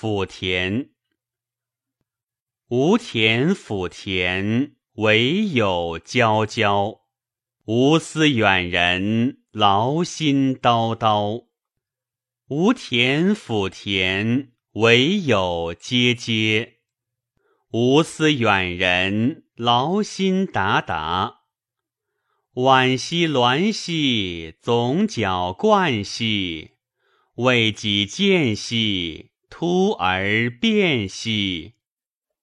抚田。无田抚田，唯有皎皎。无思远人，劳心叨叨。无田抚田，唯有阶阶。无思远人，劳心达达。惋兮鸾兮，总角冠兮。为己见兮，突而变兮。